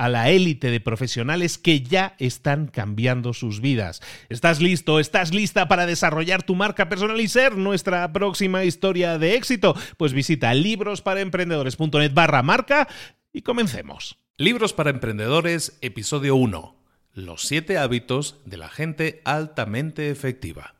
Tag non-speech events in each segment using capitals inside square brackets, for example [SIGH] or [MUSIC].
a la élite de profesionales que ya están cambiando sus vidas. ¿Estás listo? ¿Estás lista para desarrollar tu marca personal y ser nuestra próxima historia de éxito? Pues visita librosparaemprendedores.net barra marca y comencemos. Libros para Emprendedores, episodio 1. Los siete hábitos de la gente altamente efectiva.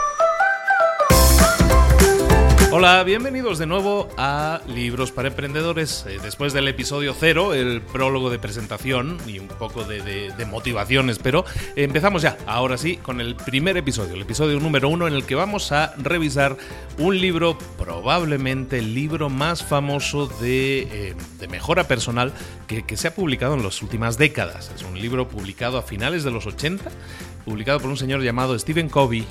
Hola, bienvenidos de nuevo a Libros para Emprendedores. Eh, después del episodio cero, el prólogo de presentación y un poco de, motivación, espero, empezamos ya, ahora sí, con el primer episodio, el episodio número uno, en el que vamos a revisar un libro, probablemente el libro más famoso de, eh, mejora personal que, que se ha publicado en las últimas décadas. Es un libro publicado a finales de los 80, publicado por un señor llamado Stephen Covey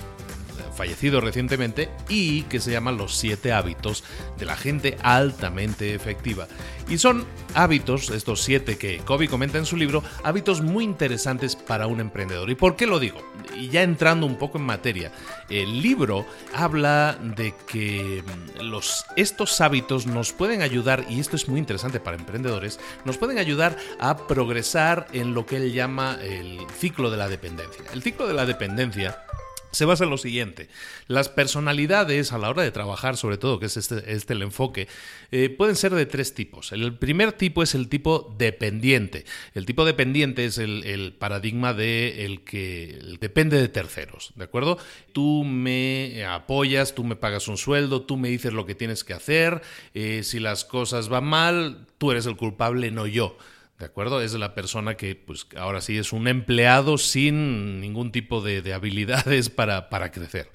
fallecido recientemente, y que se llama Los siete hábitos de la gente altamente efectiva. Y son hábitos, estos siete que Kobe comenta en su libro, hábitos muy interesantes para un emprendedor. ¿Y por qué lo digo? Y ya entrando un poco en materia, el libro habla de que mm, los, estos hábitos nos pueden ayudar, y esto es muy interesante para emprendedores, nos pueden ayudar a progresar en lo que él llama el ciclo de la dependencia. El ciclo de la dependencia se basa en lo siguiente. Las personalidades a la hora de trabajar, sobre todo, que es este, este el enfoque, eh, pueden ser de tres tipos. El primer tipo es el tipo dependiente. El tipo dependiente es el, paradigma de el que depende de terceros, ¿de acuerdo? Tú me apoyas, tú me pagas un sueldo, tú me dices lo que tienes que hacer, eh, si las cosas van mal, tú eres el culpable, no yo. ¿De acuerdo? Es la persona que, pues, ahora sí es un empleado sin ningún tipo de, habilidades para, para crecer.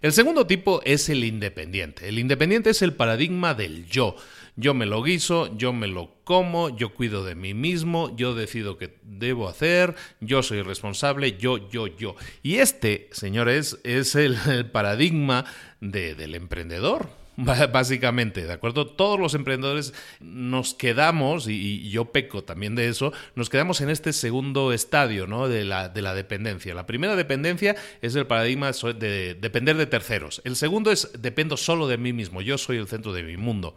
El segundo tipo es el independiente. El independiente es el paradigma del yo. Yo me lo guiso, yo me lo como, yo cuido de mí mismo, yo decido qué debo hacer, yo soy responsable, yo, yo, yo. Y este, señores, es el, paradigma del emprendedor [LAUGHS] básicamente, ¿de acuerdo? Todos los emprendedores nos quedamos, y, yo peco también de eso, nos quedamos en este segundo estadio, ¿no? De la, de la dependencia. La primera dependencia es el paradigma de depender de terceros. El segundo es dependo solo de mí mismo, yo soy el centro de mi mundo.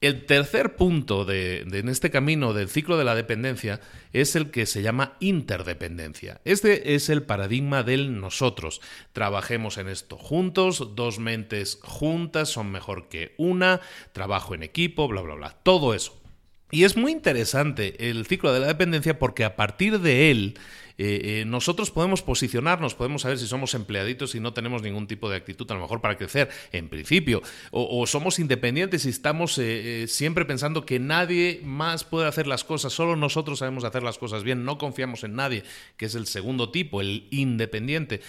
El tercer punto de, en este camino del ciclo de la dependencia es el que se llama interdependencia. Este es el paradigma del nosotros. Trabajemos en esto juntos, dos mentes juntas son mejor que una, trabajo en equipo, bla, bla, bla. Todo eso. Y es muy interesante el ciclo de la dependencia porque a partir de él eh, eh, nosotros podemos posicionarnos, podemos saber si somos empleaditos y no tenemos ningún tipo de actitud a lo mejor para crecer, en principio, o, somos independientes y estamos eh, siempre pensando que nadie más puede hacer las cosas, solo nosotros sabemos hacer las cosas bien, no confiamos en nadie, que es el segundo tipo, el independiente.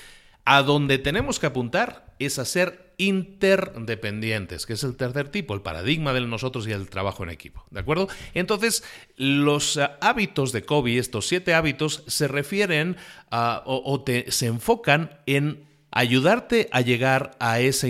A donde tenemos que apuntar es a ser interdependientes, que es el tercer tipo, el paradigma del nosotros y el trabajo en equipo. ¿De acuerdo? Entonces, los eh, hábitos de Kobe, estos siete hábitos, se refieren a, o, se enfocan en ayudarte a llegar a esa,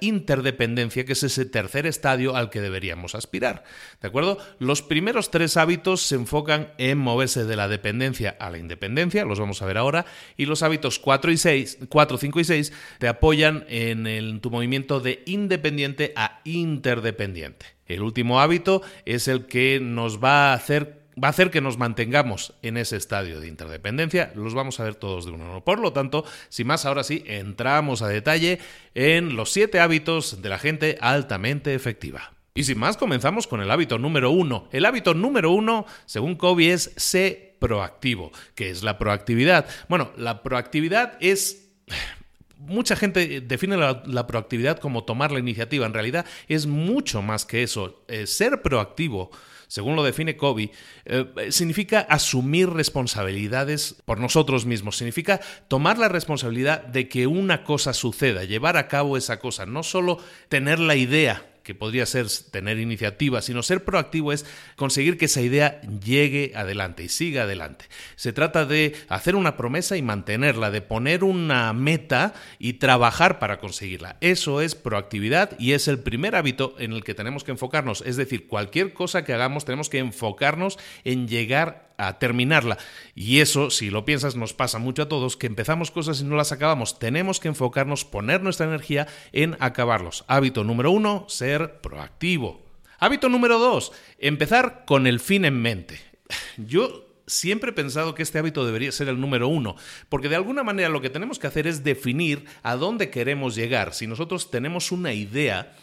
interdependencia, que es ese tercer estadio al que deberíamos aspirar. ¿De acuerdo? Los primeros tres hábitos se enfocan en moverse de la dependencia a la independencia, los vamos a ver ahora, y los hábitos 4 y 6, 4, 5 y 6 te apoyan en tu movimiento de independiente a interdependiente. El último hábito es el que nos va a hacer va a hacer que nos mantengamos en ese estadio de interdependencia. Los vamos a ver todos de uno. Por lo tanto, sin más, ahora sí, entramos a detalle en los siete hábitos de la gente altamente efectiva. Y sin más, comenzamos con el hábito número uno. El hábito número uno, según Kobe, es ser proactivo. ¿Qué es la proactividad? Bueno, la proactividad es mucha gente define la, proactividad como tomar la iniciativa. En realidad es mucho más que eso. Eh, ser proactivo según lo define Kobe, eh, significa asumir responsabilidades por nosotros mismos, significa tomar la responsabilidad de que una cosa suceda, llevar a cabo esa cosa, no solo tener la idea que podría ser tener iniciativa, sino ser proactivo es conseguir que esa idea llegue adelante y siga adelante. Se trata de hacer una promesa y mantenerla, de poner una meta y trabajar para conseguirla. Eso es proactividad y es el primer hábito en el que tenemos que enfocarnos. Es decir, cualquier cosa que hagamos tenemos que enfocarnos en llegar a terminarla. Y eso, si lo piensas, nos pasa mucho a todos, que empezamos cosas y no las acabamos. Tenemos que enfocarnos, poner nuestra energía en acabarlos. Hábito número uno, ser proactivo. Hábito número dos, empezar con el fin en mente. [LAUGHS] Yo siempre he pensado que este hábito debería ser el número uno, porque de alguna manera lo que tenemos que hacer es definir a dónde queremos llegar. Si nosotros tenemos una idea,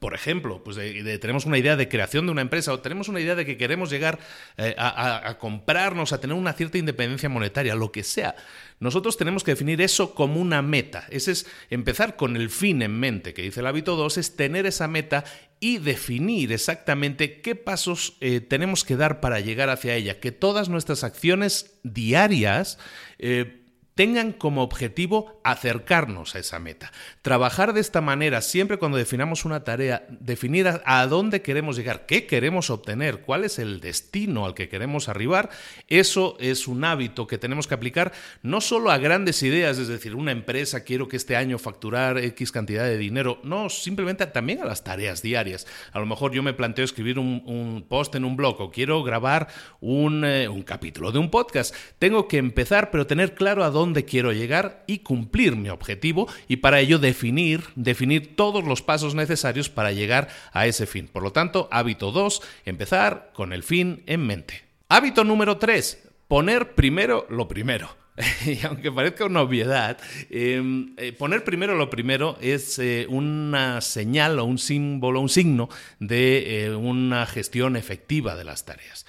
por ejemplo, pues tenemos una idea de creación de una empresa o tenemos una idea de que queremos llegar eh, a, comprarnos, a tener una cierta independencia monetaria, lo que sea. Nosotros tenemos que definir eso como una meta. Ese es empezar con el fin en mente, que dice el hábito 2, es tener esa meta y definir exactamente qué pasos eh, tenemos que dar para llegar hacia ella. Que todas nuestras acciones diarias eh, tengan como objetivo acercarnos a esa meta. Trabajar de esta manera, siempre cuando definamos una tarea, definir a, dónde queremos llegar, qué queremos obtener, cuál es el destino al que queremos arribar, eso es un hábito que tenemos que aplicar no solo a grandes ideas, es decir, una empresa, quiero que este año facturar X cantidad de dinero, no, simplemente también a las tareas diarias. A lo mejor yo me planteo escribir un, post en un blog o quiero grabar un, eh, un capítulo de un podcast. Tengo que empezar, pero tener claro a dónde dónde quiero llegar y cumplir mi objetivo y para ello definir, definir todos los pasos necesarios para llegar a ese fin. Por lo tanto, hábito 2, empezar con el fin en mente. Hábito número 3, poner primero lo primero. [LAUGHS] y aunque parezca una obviedad, em, eh, poner primero lo primero es eh, una señal o un símbolo, un signo de eh, una gestión efectiva de las tareas.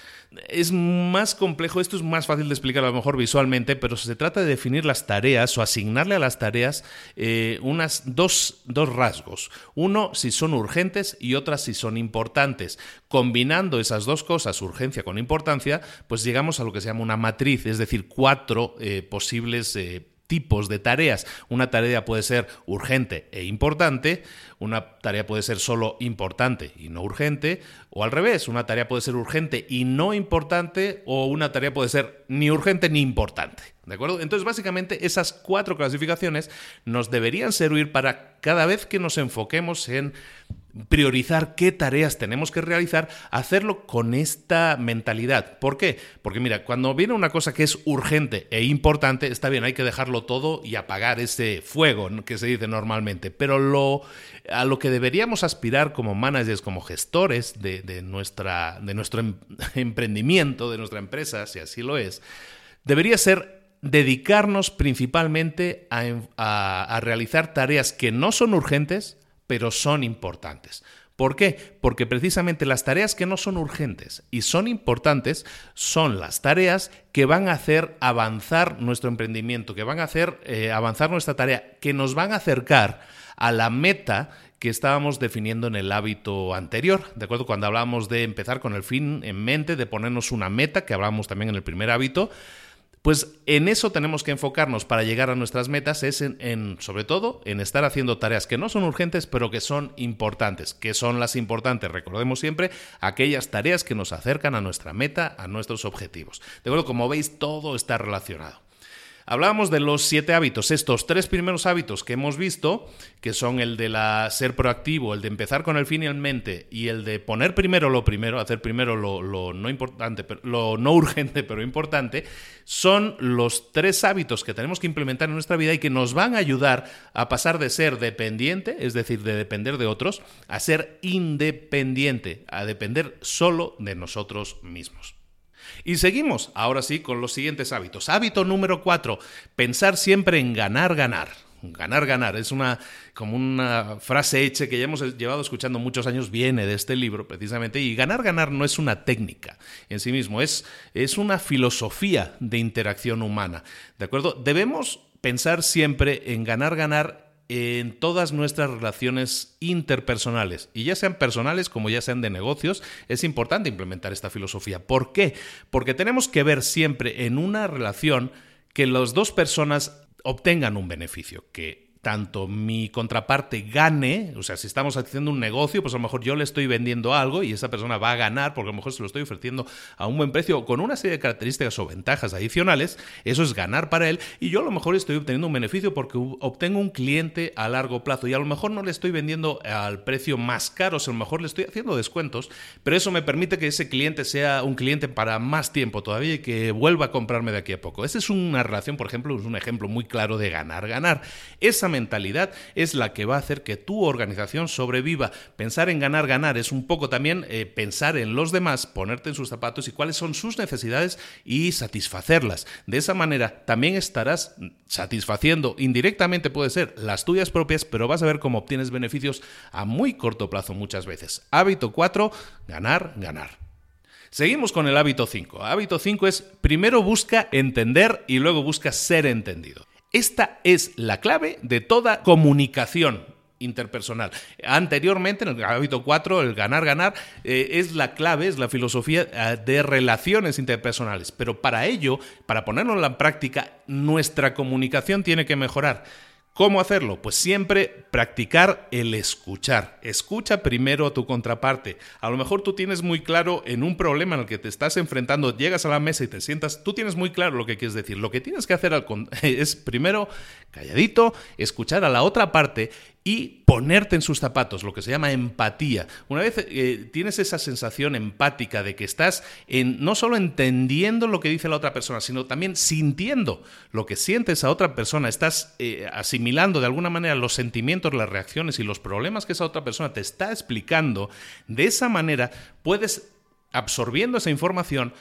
Es más complejo, esto es más fácil de explicar a lo mejor visualmente, pero se trata de definir las tareas o asignarle a las tareas eh, unas dos, dos rasgos. Uno, si son urgentes y otra, si son importantes. Combinando esas dos cosas, urgencia con importancia, pues llegamos a lo que se llama una matriz, es decir, cuatro eh, posibles... Eh, tipos de tareas. Una tarea puede ser urgente e importante, una tarea puede ser solo importante y no urgente, o al revés, una tarea puede ser urgente y no importante, o una tarea puede ser ni urgente ni importante. ¿De acuerdo? Entonces, básicamente, esas cuatro clasificaciones nos deberían servir para cada vez que nos enfoquemos en priorizar qué tareas tenemos que realizar, hacerlo con esta mentalidad. ¿Por qué? Porque mira, cuando viene una cosa que es urgente e importante, está bien, hay que dejarlo todo y apagar ese fuego que se dice normalmente, pero lo, a lo que deberíamos aspirar como managers, como gestores de, nuestra, de nuestro em, [LAUGHS] emprendimiento, de nuestra empresa, si así lo es, debería ser dedicarnos principalmente a realizar tareas que no son urgentes, pero son importantes. ¿Por qué? Porque precisamente las tareas que no son urgentes y son importantes son las tareas que van a hacer avanzar nuestro emprendimiento, que van a hacer eh, avanzar nuestra tarea, que nos van a acercar a la meta que estábamos definiendo en el hábito anterior, ¿de acuerdo? Cuando hablábamos de empezar con el fin en mente, de ponernos una meta, que hablábamos también en el primer hábito, pues en eso tenemos que enfocarnos para llegar a nuestras metas, es en, sobre todo en estar haciendo tareas que no son urgentes, pero que son importantes. ¿Qué son las importantes? Recordemos siempre aquellas tareas que nos acercan a nuestra meta, a nuestros objetivos. De acuerdo, como veis, todo está relacionado. Hablábamos de los siete hábitos. Estos tres primeros hábitos que hemos visto, que son el de la ser proactivo, el de empezar con el fin el mente y el de poner primero lo primero, hacer primero lo, no importante, lo no [LAUGHS] urgente pero importante, son los tres hábitos que tenemos que implementar en nuestra vida y que nos van a ayudar a pasar de ser dependiente, es decir, de depender de otros, a ser independiente, a depender solo de nosotros mismos. Y seguimos, ahora sí, con los siguientes hábitos. Hábito número cuatro, pensar siempre en ganar, ganar. Ganar, ganar. Es una como una frase hecha que ya hemos llevado escuchando muchos años, viene de este libro precisamente. Y ganar, ganar no es una técnica en sí mismo, es, es una filosofía de interacción humana. ¿De acuerdo? Debemos pensar siempre en ganar, ganar en todas nuestras relaciones interpersonales, y ya sean personales como ya sean de negocios, es importante implementar esta filosofía. ¿Por qué? Porque tenemos que ver siempre en una relación que las dos personas obtengan un beneficio, que tanto mi contraparte gane, o sea, si estamos haciendo un negocio, pues a lo mejor yo le estoy vendiendo algo y esa persona va a ganar porque a lo mejor se lo estoy ofreciendo a un buen precio con una serie de características o ventajas adicionales, eso es ganar para él y yo a lo mejor estoy obteniendo un beneficio porque obtengo un cliente a largo plazo y a lo mejor no le estoy vendiendo al precio más caro, o sea, a lo mejor le estoy haciendo descuentos, pero eso me permite que ese cliente sea un cliente para más tiempo todavía y que vuelva a comprarme de aquí a poco. Esa es una relación, por ejemplo, es un ejemplo muy claro de ganar, ganar. Esa mentalidad es la que va a hacer que tu organización sobreviva. Pensar en ganar, ganar es un poco también eh, pensar en los demás, ponerte en sus zapatos y cuáles son sus necesidades y satisfacerlas. De esa manera también estarás satisfaciendo indirectamente puede ser las tuyas propias, pero vas a ver cómo obtienes beneficios a muy corto plazo muchas veces. Hábito 4, ganar, ganar. Seguimos con el hábito 5. Hábito 5 es primero busca entender y luego busca ser entendido. Esta es la clave de toda comunicación interpersonal. Anteriormente, en el hábito 4, el ganar, ganar, eh, es la clave, es la filosofía eh, de relaciones interpersonales. Pero para ello, para ponerlo en la práctica, nuestra comunicación tiene que mejorar. ¿Cómo hacerlo? Pues siempre practicar el escuchar. Escucha primero a tu contraparte. A lo mejor tú tienes muy claro en un problema en el que te estás enfrentando, llegas a la mesa y te sientas, tú tienes muy claro lo que quieres decir. Lo que tienes que hacer [LAUGHS] es primero calladito, escuchar a la otra parte y ponerte en sus zapatos, lo que se llama empatía. Una vez eh, tienes esa sensación empática de que estás en, no solo entendiendo lo que dice la otra persona, sino también sintiendo lo que siente esa otra persona, estás eh, asimilando de alguna manera los sentimientos, las reacciones y los problemas que esa otra persona te está explicando, de esa manera puedes, absorbiendo esa información,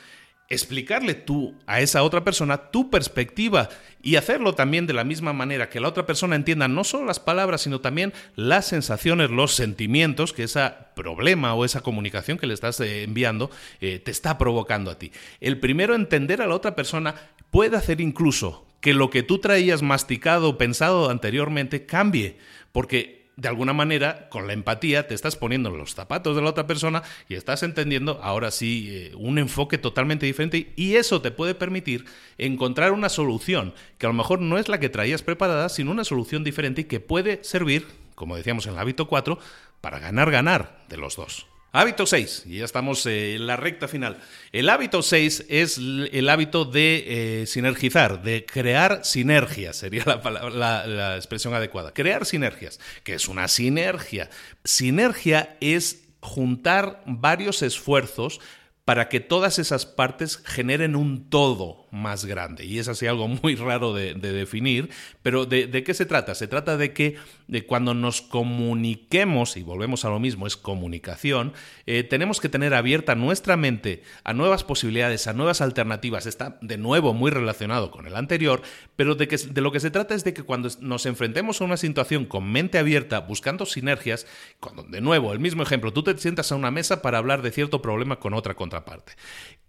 explicarle tú a esa otra persona tu perspectiva y hacerlo también de la misma manera que la otra persona entienda no solo las palabras, sino también las sensaciones, los sentimientos que ese problema o esa comunicación que le estás eh, enviando eh, te está provocando a ti. El primero entender a la otra persona puede hacer incluso que lo que tú traías masticado o pensado anteriormente cambie, porque de alguna manera, con la empatía, te estás poniendo en los zapatos de la otra persona y estás entendiendo, ahora sí, eh, un enfoque totalmente diferente y eso te puede permitir encontrar una solución que a lo mejor no es la que traías preparada, sino una solución diferente y que puede servir, como decíamos en el hábito 4, para ganar, ganar de los dos. Hábito 6, y ya estamos eh, en la recta final. El hábito 6 es el hábito de eh, sinergizar, de crear sinergias, sería la, la expresión adecuada. Crear sinergias. ¿Qué es una sinergia? Sinergia es juntar varios esfuerzos para que todas esas partes generen un todo más grande. Y es así algo muy raro de, definir, pero de, qué se trata? Se trata de que de cuando nos comuniquemos, y volvemos a lo mismo, es comunicación, eh, tenemos que tener abierta nuestra mente a nuevas posibilidades, a nuevas alternativas. Está de nuevo muy relacionado con el anterior, pero de, que, de lo que se trata es de que cuando nos enfrentemos a una situación con mente abierta, buscando sinergias, cuando de nuevo, el mismo ejemplo, tú te sientas a una mesa para hablar de cierto problema con otra contra parte.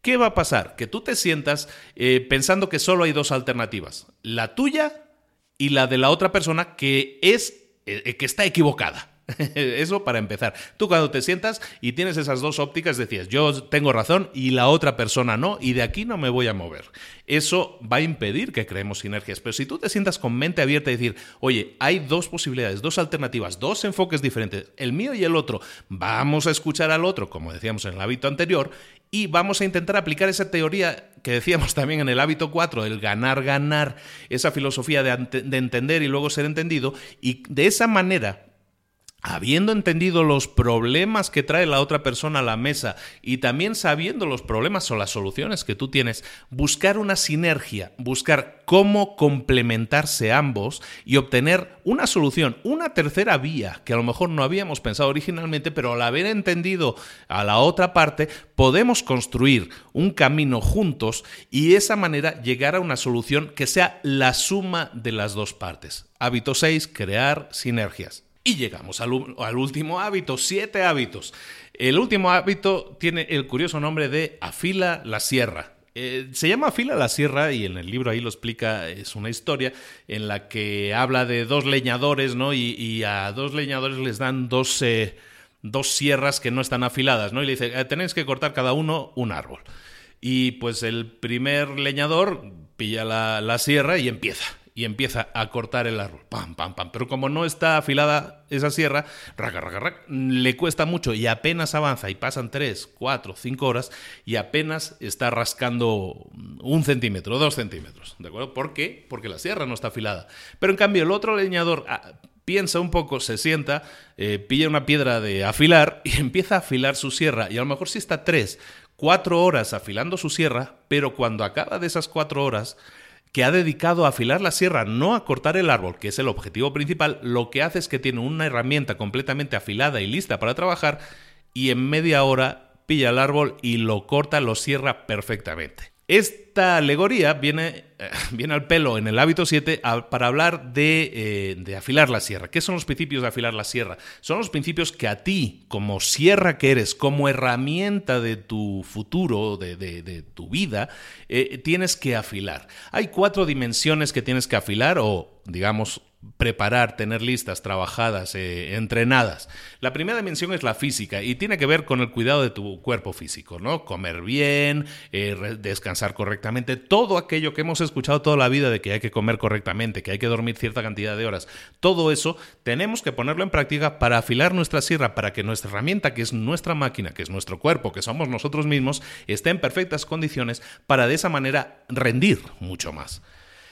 ¿Qué va a pasar? Que tú te sientas eh, pensando que solo hay dos alternativas, la tuya y la de la otra persona que es eh, que está equivocada. [LAUGHS] Eso para empezar. Tú cuando te sientas y tienes esas dos ópticas decías, yo tengo razón y la otra persona no, y de aquí no me voy a mover. Eso va a impedir que creemos sinergias. Pero si tú te sientas con mente abierta y decir, oye, hay dos posibilidades, dos alternativas, dos enfoques diferentes, el mío y el otro, vamos a escuchar al otro, como decíamos en el hábito anterior, y vamos a intentar aplicar esa teoría que decíamos también en el hábito 4, el ganar, ganar, esa filosofía de, de entender y luego ser entendido, y de esa manera habiendo entendido los problemas que trae la otra persona a la mesa y también sabiendo los problemas o las soluciones que tú tienes, buscar una sinergia, buscar cómo complementarse ambos y obtener una solución, una tercera vía que a lo mejor no habíamos pensado originalmente, pero al haber entendido a la otra parte, podemos construir un camino juntos y de esa manera llegar a una solución que sea la suma de las dos partes. Hábito 6, crear sinergias. Y llegamos al, último hábito, siete hábitos. El último hábito tiene el curioso nombre de afila la sierra. Eh, se llama Afila la Sierra y en el libro ahí lo explica, es una historia en la que habla de dos leñadores, ¿no? Y, a dos leñadores les dan dos, dos, sierras que no están afiladas, ¿no? Y le dice, eh, tenéis que cortar cada uno un árbol. Y pues el primer leñador pilla la, la sierra y empieza y empieza a cortar el árbol. Pam, pam, pam. Pero como no está afilada esa sierra, raca, raca, raca, le cuesta mucho y apenas avanza y pasan 3, 4, 5 horas y apenas está rascando un centímetro, dos centímetros. ¿De acuerdo? ¿Por qué? Porque la sierra no está afilada. Pero en cambio el otro leñador ah, piensa un poco, se sienta, eh, pilla una piedra de afilar y [LAUGHS] empieza a afilar su sierra. Y a lo mejor sí está 3, 4 horas afilando su sierra, pero cuando acaba de esas 4 horas que ha dedicado a afilar la sierra, no a cortar el árbol, que es el objetivo principal, lo que hace es que tiene una herramienta completamente afilada y lista para trabajar y en media hora pilla el árbol y lo corta, lo cierra perfectamente. Esta alegoría viene, eh, [LAUGHS] viene al pelo en el hábito 7 para hablar de, eh, de, afilar la sierra. ¿Qué son los principios de afilar la sierra? Son los principios que a ti, como sierra que eres, como herramienta de tu futuro, de, de, tu vida, eh, tienes que afilar. Hay cuatro dimensiones que tienes que afilar o, digamos, preparar, tener listas, trabajadas, eh, entrenadas. La primera dimensión es la física y tiene que ver con el cuidado de tu cuerpo físico, ¿no? Comer bien, eh, descansar correctamente, todo aquello que hemos escuchado toda la vida de que hay que comer correctamente, que hay que dormir cierta cantidad de horas, todo eso tenemos que ponerlo en práctica para afilar nuestra sierra, para que nuestra herramienta, que es nuestra máquina, que es nuestro cuerpo, que somos nosotros mismos, esté en perfectas condiciones para de esa manera rendir mucho más.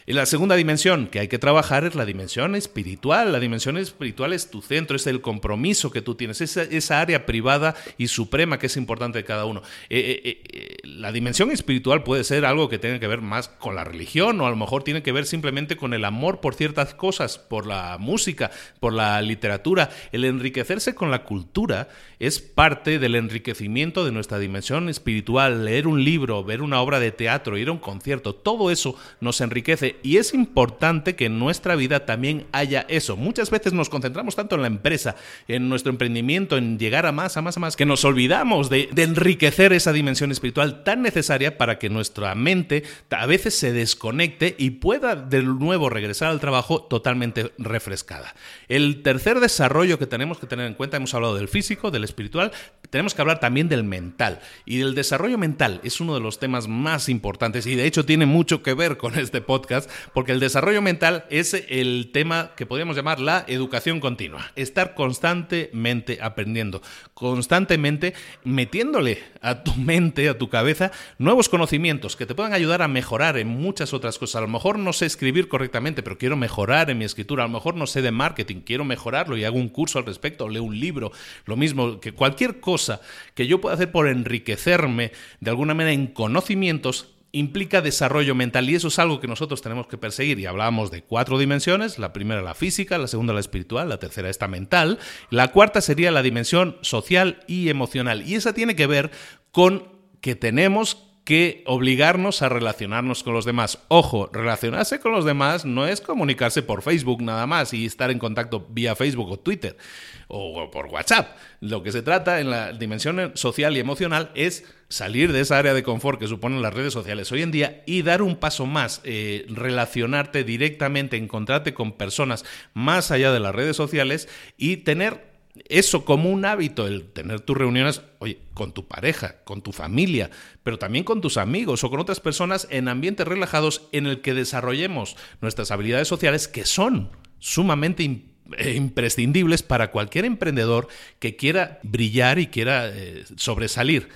Y la segunda dimensión que hay que trabajar es la dimensión espiritual. La dimensión espiritual es tu centro, es el compromiso que tú tienes, esa, esa área privada y suprema que es importante de cada uno. Eh, eh, eh, la dimensión espiritual puede ser algo que tenga que ver más con la religión o a lo mejor tiene que ver simplemente con el amor por ciertas cosas, por la música, por la literatura. El enriquecerse con la cultura es parte del enriquecimiento de nuestra dimensión espiritual. Leer un libro, ver una obra de teatro, ir a un concierto, todo eso nos enriquece y es importante que en nuestra vida también haya eso. Muchas veces nos concentramos tanto en la empresa, en nuestro emprendimiento, en llegar a más, a más, a más, que nos olvidamos de, de enriquecer esa dimensión espiritual tan necesaria para que nuestra mente a veces se desconecte y pueda de nuevo regresar al trabajo totalmente refrescada. El tercer desarrollo que tenemos que tener en cuenta, hemos hablado del físico, del espiritual, tenemos que hablar también del mental. Y el desarrollo mental es uno de los temas más importantes y de hecho tiene mucho que ver con este podcast, porque el desarrollo mental es el tema que podríamos llamar la educación continua. Estar constantemente aprendiendo, constantemente metiéndole a tu mente, a tu cabeza, nuevos conocimientos que te puedan ayudar a mejorar en muchas otras cosas. A lo mejor no sé escribir correctamente, pero quiero mejorar en mi escritura. A lo mejor no sé de marketing, quiero mejorarlo y hago un curso al respecto, leo un libro. Lo mismo que cualquier cosa que yo pueda hacer por enriquecerme de alguna manera en conocimientos, implica desarrollo mental y eso es algo que nosotros tenemos que perseguir. Y hablábamos de cuatro dimensiones, la primera la física, la segunda la espiritual, la tercera esta mental, la cuarta sería la dimensión social y emocional. Y esa tiene que ver con que tenemos que obligarnos a relacionarnos con los demás. Ojo, relacionarse con los demás no es comunicarse por Facebook nada más y estar en contacto vía Facebook o Twitter o por WhatsApp. Lo que se trata en la dimensión social y emocional es salir de esa área de confort que suponen las redes sociales hoy en día y dar un paso más, eh, relacionarte directamente, encontrarte con personas más allá de las redes sociales y tener eso como un hábito, el tener tus reuniones, oye, con tu pareja, con tu familia, pero también con tus amigos o con otras personas en ambientes relajados en el que desarrollemos nuestras habilidades sociales que son sumamente eh, imprescindibles para cualquier emprendedor que quiera brillar y quiera eh, sobresalir.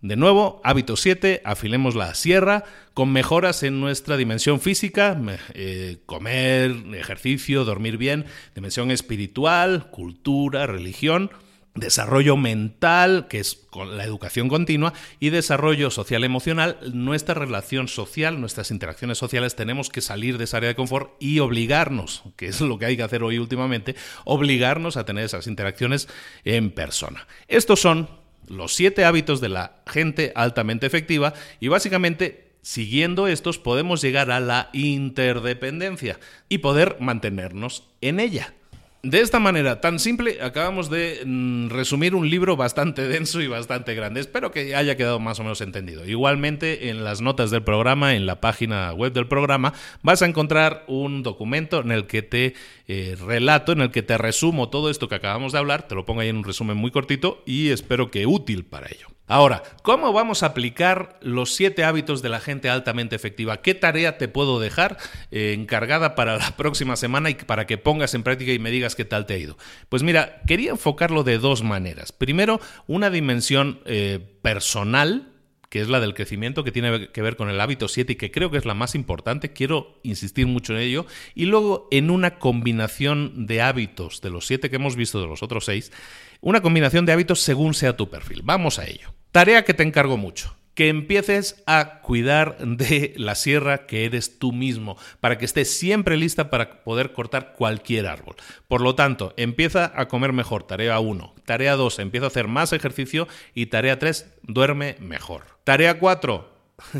De nuevo, hábito 7, afilemos la sierra con mejoras en nuestra dimensión física, eh, comer, ejercicio, dormir bien, dimensión espiritual, cultura, religión, desarrollo mental, que es con la educación continua, y desarrollo social emocional, nuestra relación social, nuestras interacciones sociales, tenemos que salir de esa área de confort y obligarnos, que es lo que hay que hacer hoy últimamente, obligarnos a tener esas interacciones en persona. Estos son los siete hábitos de la gente altamente efectiva y básicamente siguiendo estos podemos llegar a la interdependencia y poder mantenernos en ella. De esta manera tan simple acabamos de mm, resumir un libro bastante [LAUGHS] denso y bastante grande. Espero que haya quedado más o menos entendido. Igualmente en las notas del programa, en la página web del programa, vas a encontrar un documento en el que te eh, relato, en el que te resumo todo esto que acabamos de hablar. Te lo pongo ahí en un resumen muy cortito y espero que útil para ello. Ahora, ¿cómo vamos a aplicar los siete hábitos de la gente altamente efectiva? ¿Qué tarea te puedo dejar eh, encargada para la [LAUGHS] próxima semana y para que pongas en práctica y me digas qué tal te ha ido? Pues mira, quería enfocarlo de dos maneras. Primero, una dimensión eh, personal que es la del crecimiento, que tiene que ver con el hábito 7 y que creo que es la más importante, quiero insistir mucho en ello, y luego en una combinación de hábitos de los siete que hemos visto de los otros seis, una combinación de hábitos según sea tu perfil. Vamos a ello. Tarea que te encargo mucho que empieces a cuidar de la sierra que eres tú mismo, para que estés siempre lista para poder cortar cualquier árbol. Por lo tanto, empieza a comer mejor, tarea 1. Tarea 2, empieza a hacer más ejercicio y tarea 3, duerme mejor. Tarea 4,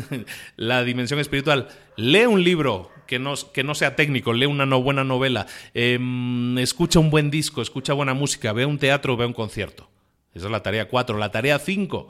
[LAUGHS] la dimensión espiritual, lee un libro que no, que no sea técnico, lee una no buena novela, em, escucha un buen disco, escucha buena música, ve un teatro, ve un concierto. Esa es la tarea 4. La tarea 5,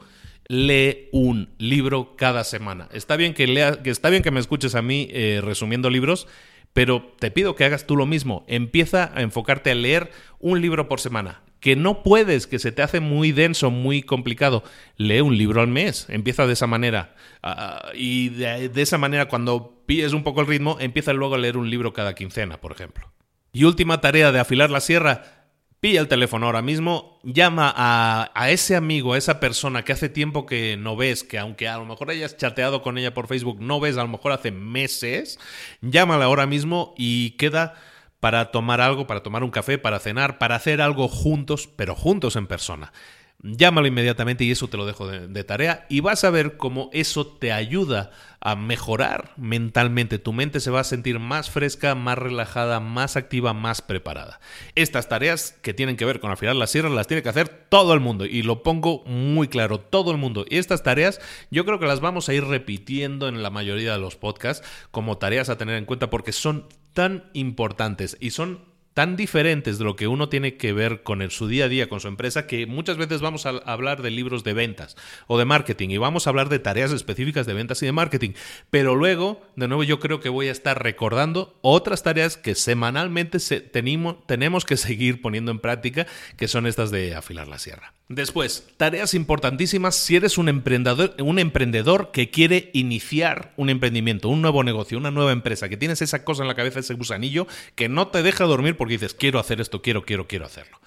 lee un libro cada semana. Está bien que, lea, que, está bien que me escuches a mí eh, resumiendo libros, pero te pido que hagas tú lo mismo. Empieza a enfocarte a leer un libro por semana. Que no puedes, que se te hace muy denso, muy complicado. Lee un libro al mes. Empieza de esa manera. Ah, y de, de esa manera, cuando pilles un poco el ritmo, empieza luego a leer un libro cada quincena, por ejemplo. Y última tarea de afilar la sierra Pilla el teléfono ahora mismo, llama a, a, ese amigo, a esa persona que hace tiempo que no ves, que aunque a lo mejor hayas chateado con ella por Facebook, no ves, a lo mejor hace meses, llámala ahora mismo y queda para tomar algo, para tomar un café, para cenar, para hacer algo juntos, pero juntos en persona. Llámalo inmediatamente y eso te lo dejo de, tarea y vas a ver cómo eso te ayuda a mejorar mentalmente. Tu mente se va a sentir más fresca, más relajada, más activa, más preparada. Estas tareas que tienen que ver con afilar las sierras las tiene que hacer todo el mundo y lo pongo muy claro, todo el mundo. Y estas tareas yo creo que las vamos a ir repitiendo en la mayoría de los podcasts como tareas a tener en cuenta porque son tan importantes y son tan diferentes de lo que uno tiene que ver con su día a día, con su empresa, que muchas veces vamos a hablar de libros de ventas o de marketing y vamos a hablar de tareas específicas de ventas y de marketing. Pero luego, de nuevo, yo creo que voy a estar recordando otras tareas que semanalmente tenemos, tenemos que [LAUGHS] seguir poniendo en práctica, que son estas de afilar la sierra. Después, tareas importantísimas si eres un emprendedor, un emprendedor que quiere iniciar un emprendimiento, un nuevo negocio, una nueva empresa, que tienes esa cosa en la cabeza, ese gusanillo, que no te deja dormir porque dices, quiero hacer esto, quiero, quiero, quiero hacerlo.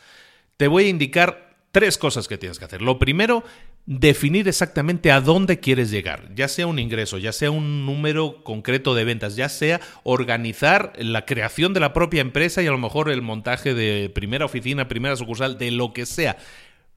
Te voy a indicar tres cosas que tienes que hacer. Lo primero, definir exactamente a dónde quieres llegar, ya sea un ingreso, ya sea un número concreto de ventas, ya sea organizar la creación de la propia empresa y a lo mejor el montaje de primera oficina, primera sucursal, de lo que sea.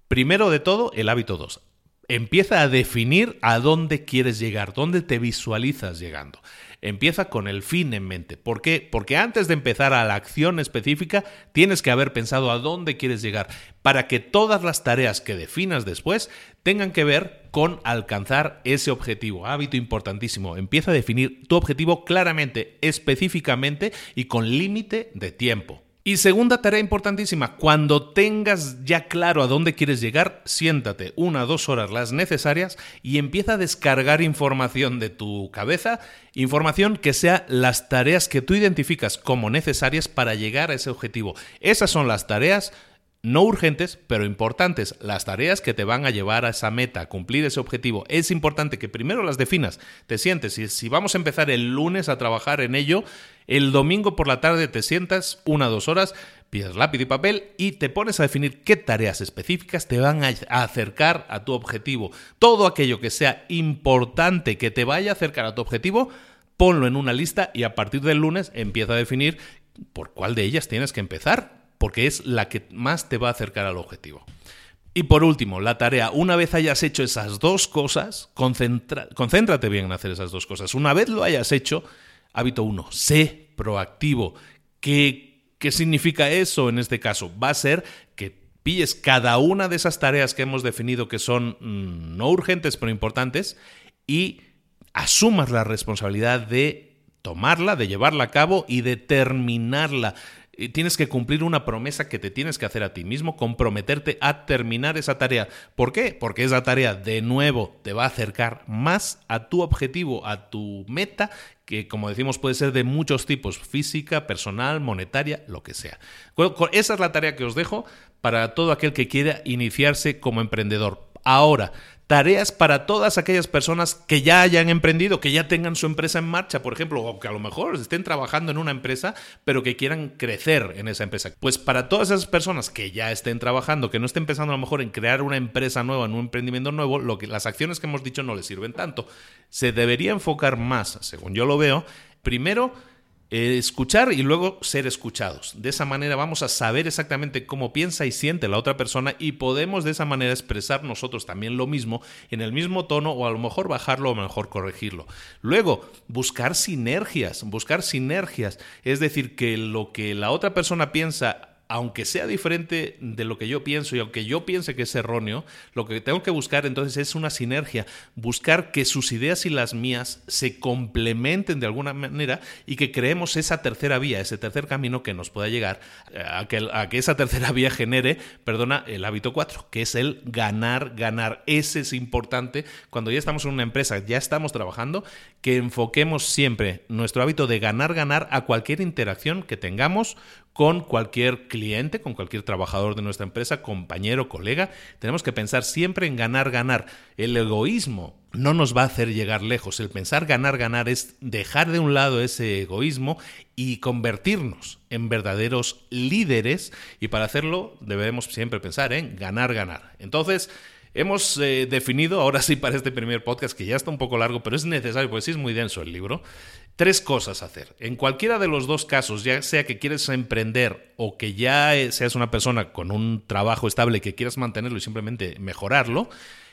Primero de todo, el hábito 2. Empieza a definir a dónde quieres llegar, dónde te visualizas llegando. Empieza con el fin en mente. ¿Por qué? Porque antes de empezar a la acción específica, tienes que haber pensado a dónde quieres llegar para que todas las tareas que definas después tengan que ver con alcanzar ese objetivo. Hábito importantísimo. Empieza a definir tu objetivo claramente, específicamente y con límite de tiempo. Y segunda tarea importantísima, cuando tengas ya claro a dónde quieres llegar, siéntate una o dos horas las necesarias y empieza a descargar información de tu cabeza, información que sea las tareas que tú identificas como necesarias para llegar a ese objetivo. Esas son las tareas no urgentes, pero importantes, las tareas que te van a llevar a esa meta, a cumplir ese objetivo. Es importante que primero las definas, te sientes, y si vamos a empezar el lunes a trabajar en ello, el domingo por la tarde te sientas una o dos horas, pides lápiz y papel y te pones a definir qué tareas específicas te van a acercar a tu objetivo. Todo aquello que sea importante que te vaya a acercar a tu objetivo, ponlo en una lista y a partir del lunes empieza a definir por cuál de ellas tienes que empezar porque es la que más te va a acercar al objetivo. Y por último, la tarea, una vez hayas hecho esas dos cosas, concéntrate bien en hacer esas dos cosas. Una vez lo hayas hecho, hábito uno, sé proactivo. ¿Qué, ¿Qué significa eso en este caso? Va a ser que pilles cada una de esas tareas que hemos definido que son mm, no urgentes pero importantes y asumas la responsabilidad de tomarla, de llevarla a cabo y de terminarla tienes que cumplir una promesa que te tienes que hacer a ti mismo, comprometerte a terminar esa tarea. ¿Por qué? Porque esa tarea, de nuevo, te va a acercar más a tu objetivo, a tu meta, que como decimos puede ser de muchos tipos, física, personal, monetaria, lo que sea. Esa es la tarea que os dejo para todo aquel que quiera iniciarse como emprendedor. Ahora, tareas para todas aquellas personas que ya hayan emprendido, que ya tengan su empresa en marcha, por ejemplo, o que a lo mejor estén trabajando en una empresa, pero que quieran crecer en esa empresa. Pues para todas esas personas que ya estén trabajando, que no estén pensando a lo mejor en crear una empresa nueva, en un emprendimiento nuevo, las acciones que hemos dicho no les sirven tanto. Se debería enfocar más, según yo lo veo, primero eh, escuchar y luego ser escuchados. De esa manera vamos a saber exactamente cómo piensa y siente la otra persona y podemos de esa manera expresar nosotros también lo mismo en el mismo tono o a lo mejor bajarlo o a lo mejor corregirlo. Luego, buscar sinergias, buscar sinergias, es decir, que lo que la otra persona piensa aunque sea diferente de lo que yo pienso y aunque yo piense que es erróneo, lo que tengo que buscar entonces es una sinergia, buscar que sus ideas y las mías se complementen de alguna manera y que creemos esa tercera vía, ese tercer camino que nos pueda llegar a que, a que esa tercera vía genere, perdona, el hábito 4, que es el ganar, ganar. Ese es importante cuando ya estamos en una empresa, ya estamos trabajando, que enfoquemos siempre nuestro hábito de ganar, ganar a cualquier interacción que tengamos con cualquier cliente, con cualquier trabajador de nuestra empresa, compañero, colega. Tenemos que pensar siempre en ganar, ganar. El egoísmo no nos va a hacer llegar lejos. El pensar ganar, ganar es dejar de un lado ese egoísmo y convertirnos en verdaderos líderes. Y para hacerlo debemos siempre pensar en ganar, ganar. Entonces, Hemos eh, definido, ahora sí para este primer podcast, que ya está un poco largo, pero es necesario, porque sí es muy denso el libro, Tres cosas a hacer. En cualquiera de los dos casos, ya sea que quieres emprender o que ya seas una persona con un trabajo estable que quieras mantenerlo y simplemente mejorarlo,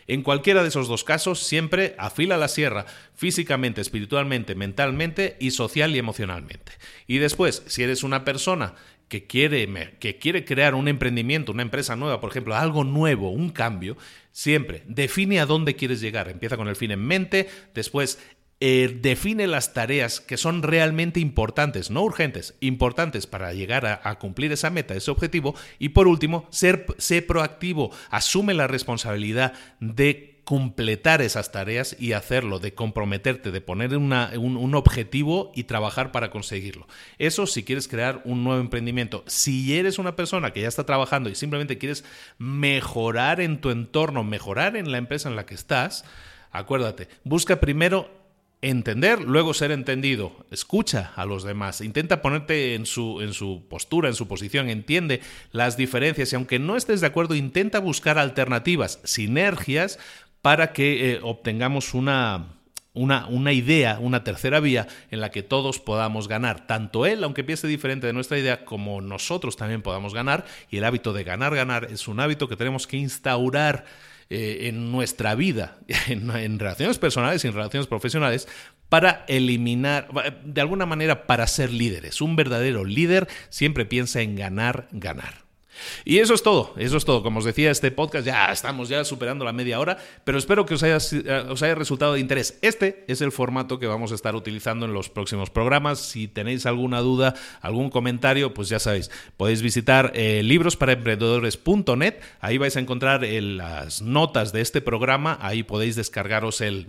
en cualquiera de esos dos casos, siempre afila la sierra físicamente, espiritualmente, mentalmente y social y emocionalmente. Y después, si eres una persona que quiere, que quiere crear un emprendimiento, una empresa nueva, por ejemplo, algo nuevo, un cambio, siempre define a dónde quieres llegar. Empieza con el fin en mente, después eh, define las tareas que son realmente importantes, no urgentes, importantes para llegar a, cumplir esa meta, ese objetivo. Y por último, ser, ser proactivo, asume la responsabilidad de completar esas tareas y hacerlo, de comprometerte, de poner un, un, objetivo y trabajar para conseguirlo. Eso si quieres crear un nuevo emprendimiento. Si eres una persona que ya está trabajando y simplemente quieres mejorar en tu entorno, mejorar en la empresa en la que estás, acuérdate, busca primero entender, luego ser entendido. Escucha a los demás, intenta ponerte en su, en su postura, en su posición, entiende las diferencias y aunque no estés de acuerdo, intenta buscar alternativas, sinergias para que eh, obtengamos una, una, una, idea, una tercera vía en la que todos podamos ganar. Tanto él, aunque piense diferente de nuestra idea, como nosotros también podamos ganar. Y el hábito de ganar, ganar es un hábito que tenemos que instaurar eh, en nuestra vida, [LAUGHS] en, relaciones personales y en relaciones profesionales, para eliminar, de alguna manera, para ser líderes. Un verdadero líder siempre piensa en ganar, ganar. Y eso es todo, eso es todo. Como os decía, este podcast ya estamos ya superando la media hora, pero espero que os haya, eh, os haya resultado de interés. Este es el formato que vamos a estar utilizando en los próximos programas. Si tenéis alguna duda, algún comentario, pues ya sabéis, podéis visitar eh, librosparaemprendedores.net. Ahí vais a encontrar eh, las notas de este programa, ahí podéis descargaros el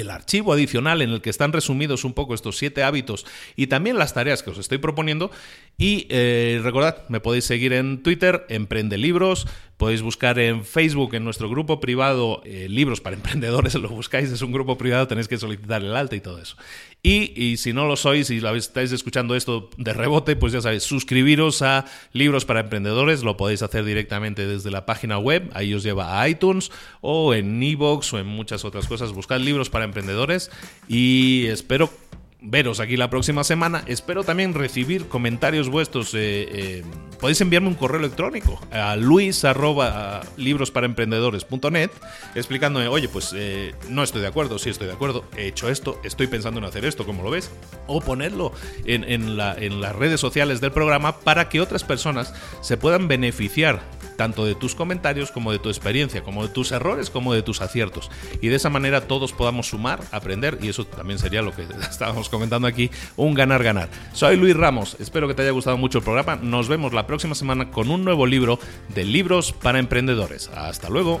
el archivo adicional en el que están resumidos un poco estos siete hábitos y también las tareas que os estoy proponiendo. Y eh, recordad, me podéis seguir en Twitter, Emprende Libros, podéis buscar en Facebook, en nuestro grupo privado, eh, Libros para Emprendedores, [LAUGHS] lo buscáis, es un grupo privado, tenéis que solicitar el alta y todo eso. Y, si no lo sois y lo estáis escuchando esto de rebote, pues ya sabéis, suscribiros a Libros para Emprendedores, lo podéis hacer directamente desde la página web, ahí os lleva a iTunes o en Evox o en muchas otras cosas, buscad Libros para Emprendedores y espero veros aquí la próxima semana. Espero también recibir comentarios vuestros. Eh, eh, podéis enviarme un correo electrónico a luis arroba explicándome, oye, pues eh, no estoy de acuerdo, sí estoy de acuerdo, he hecho esto, estoy pensando en hacer esto, ¿cómo lo ves? O ponerlo en las redes sociales del programa para que otras personas se puedan beneficiar tanto de tus comentarios como de tu experiencia, como de tus errores, como de tus aciertos. Y de esa manera todos podamos sumar, aprender, y eso también sería lo que [LAUGHS] estábamos comentando aquí, un ganar-ganar. Soy Luis Ramos, espero que te haya gustado mucho el programa. Nos vemos la próxima semana con un nuevo libro de libros para emprendedores. Hasta luego.